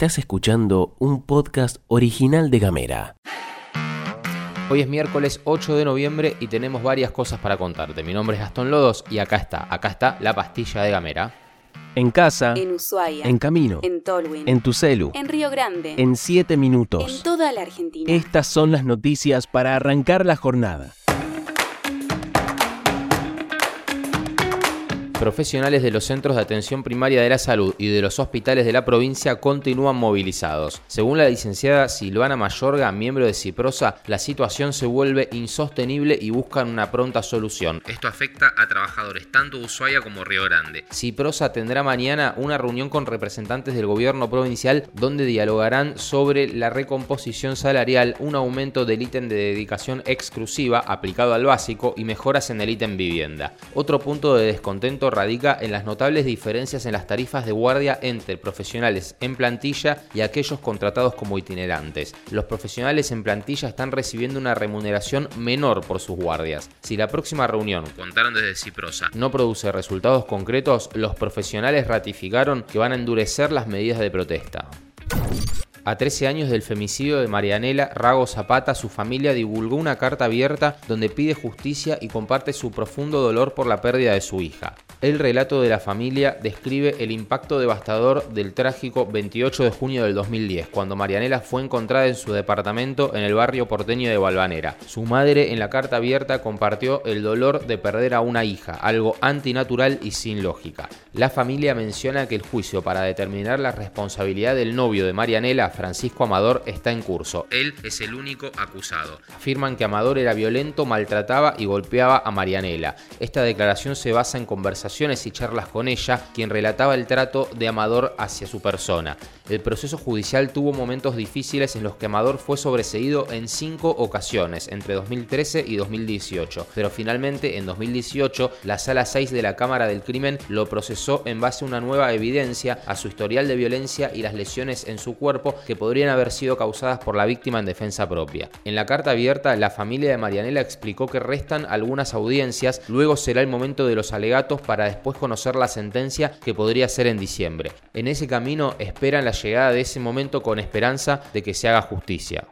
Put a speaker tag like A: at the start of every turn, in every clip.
A: Estás escuchando un podcast original de Gamera.
B: Hoy es miércoles 8 de noviembre y tenemos varias cosas para contarte. Mi nombre es Gastón Lodos y acá está, acá está la pastilla de Gamera.
A: En casa,
C: En Ushuaia.
A: en camino,
C: En Tolwyn.
A: en tu celu,
C: En Río Grande.
A: en 7
C: En
A: minutos.
C: toda la Argentina.
A: Estas son las noticias para arrancar la jornada.
B: Profesionales de los centros de atención primaria de la salud y de los hospitales de la provincia continúan movilizados. Según la licenciada Silvana Mayorga, miembro de Ciprosa, la situación se vuelve insostenible y buscan una pronta solución. Esto afecta a trabajadores tanto de Ushuaia como Río Grande. Ciprosa tendrá mañana una reunión con representantes del gobierno provincial donde dialogarán sobre la recomposición salarial, un aumento del ítem de dedicación exclusiva aplicado al básico y mejoras en el ítem vivienda. Otro punto de descontento radica en las notables diferencias en las tarifas de guardia entre profesionales en plantilla y aquellos contratados como itinerantes. Los profesionales en plantilla están recibiendo una remuneración menor por sus guardias. Si la próxima reunión, contaron desde Ciprosa, no produce resultados concretos, los profesionales ratificaron que van a endurecer las medidas de protesta. A 13 años del femicidio de Marianela Rago Zapata, su familia divulgó una carta abierta donde pide justicia y comparte su profundo dolor por la pérdida de su hija. El relato de la familia describe el impacto devastador del trágico 28 de junio del 2010, cuando Marianela fue encontrada en su departamento en el barrio porteño de Balvanera. Su madre en la carta abierta compartió el dolor de perder a una hija, algo antinatural y sin lógica. La familia menciona que el juicio para determinar la responsabilidad del novio de Marianela, Francisco Amador, está en curso. Él es el único acusado. Afirman que Amador era violento, maltrataba y golpeaba a Marianela. Esta declaración se basa en conversaciones y charlas con ella, quien relataba el trato de Amador hacia su persona. El proceso judicial tuvo momentos difíciles en los que Amador fue sobreseído en cinco ocasiones, entre 2013 y 2018, pero finalmente en 2018 la Sala 6 de la Cámara del Crimen lo procesó en base a una nueva evidencia a su historial de violencia y las lesiones en su cuerpo que podrían haber sido causadas por la víctima en defensa propia. En la carta abierta, la familia de Marianela explicó que restan algunas audiencias, luego será el momento de los alegatos para después conocer la sentencia que podría ser en diciembre. En ese camino esperan la llegada de ese momento con esperanza de que se haga justicia.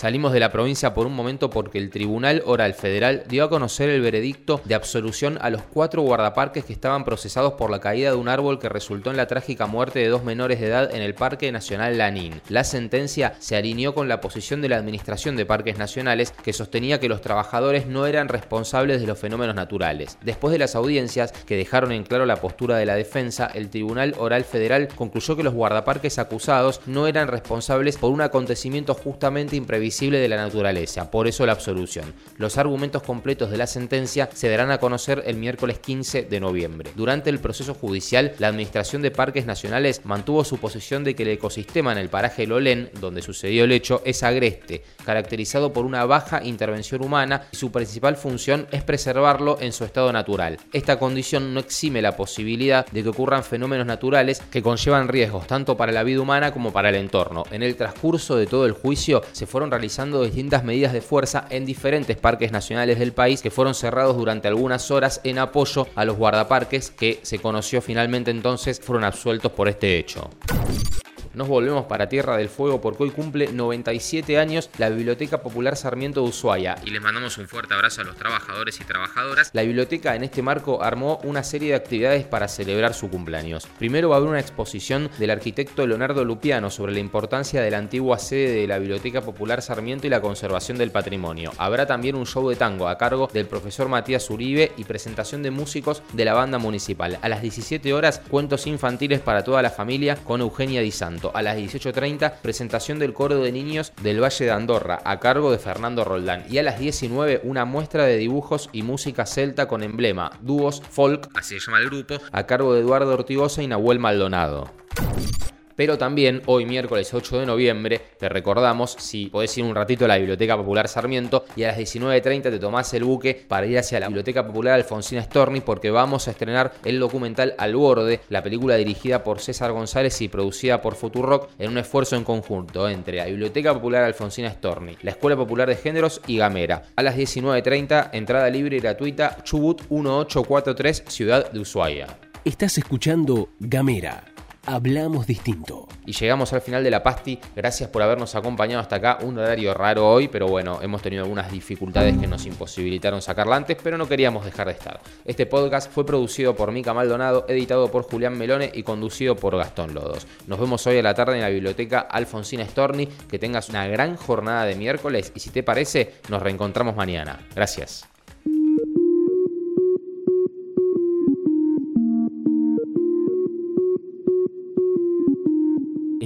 B: Salimos de la provincia por un momento porque el Tribunal Oral Federal dio a conocer el veredicto de absolución a los cuatro guardaparques que estaban procesados por la caída de un árbol que resultó en la trágica muerte de dos menores de edad en el Parque Nacional Lanín. La sentencia se alineó con la posición de la Administración de Parques Nacionales que sostenía que los trabajadores no eran responsables de los fenómenos naturales. Después de las audiencias que dejaron en claro la postura de la defensa, el Tribunal Oral Federal concluyó que los guardaparques acusados no eran responsables por un acontecimiento justamente de la naturaleza, por eso la absolución. Los argumentos completos de la sentencia se darán a conocer el miércoles 15 de noviembre. Durante el proceso judicial, la Administración de Parques Nacionales mantuvo su posición de que el ecosistema en el paraje Lolén, donde sucedió el hecho, es agreste, caracterizado por una baja intervención humana y su principal función es preservarlo en su estado natural. Esta condición no exime la posibilidad de que ocurran fenómenos naturales que conllevan riesgos tanto para la vida humana como para el entorno. En el transcurso de todo el juicio se fueron realizando distintas medidas de fuerza en diferentes parques nacionales del país que fueron cerrados durante algunas horas en apoyo a los guardaparques que se conoció finalmente entonces fueron absueltos por este hecho. Nos volvemos para Tierra del Fuego porque hoy cumple 97 años la Biblioteca Popular Sarmiento de Ushuaia. Y les mandamos un fuerte abrazo a los trabajadores y trabajadoras. La biblioteca en este marco armó una serie de actividades para celebrar su cumpleaños. Primero va a haber una exposición del arquitecto Leonardo Lupiano sobre la importancia de la antigua sede de la Biblioteca Popular Sarmiento y la conservación del patrimonio. Habrá también un show de tango a cargo del profesor Matías Uribe y presentación de músicos de la banda municipal. A las 17 horas, cuentos infantiles para toda la familia con Eugenia Di Santo. A las 18.30, presentación del coro de niños del Valle de Andorra, a cargo de Fernando Roldán. Y a las 19, una muestra de dibujos y música celta con emblema, dúos, folk, así se llama el grupo, a cargo de Eduardo Ortigosa y Nahuel Maldonado. Pero también hoy miércoles 8 de noviembre, te recordamos, si podés ir un ratito a la Biblioteca Popular Sarmiento y a las 19.30 te tomás el buque para ir hacia la Biblioteca Popular Alfonsina Storni porque vamos a estrenar el documental Al Borde, la película dirigida por César González y producida por Futurock en un esfuerzo en conjunto entre la Biblioteca Popular Alfonsina Storni, la Escuela Popular de Géneros y Gamera. A las 19.30, entrada libre y gratuita, Chubut 1843, Ciudad de Ushuaia.
A: Estás escuchando Gamera. Hablamos distinto.
B: Y llegamos al final de la pasti. Gracias por habernos acompañado hasta acá. Un horario raro hoy, pero bueno, hemos tenido algunas dificultades que nos imposibilitaron sacarla antes, pero no queríamos dejar de estar. Este podcast fue producido por Mica Maldonado, editado por Julián Melone y conducido por Gastón Lodos. Nos vemos hoy a la tarde en la biblioteca Alfonsina Storni. Que tengas una gran jornada de miércoles y si te parece, nos reencontramos mañana. Gracias.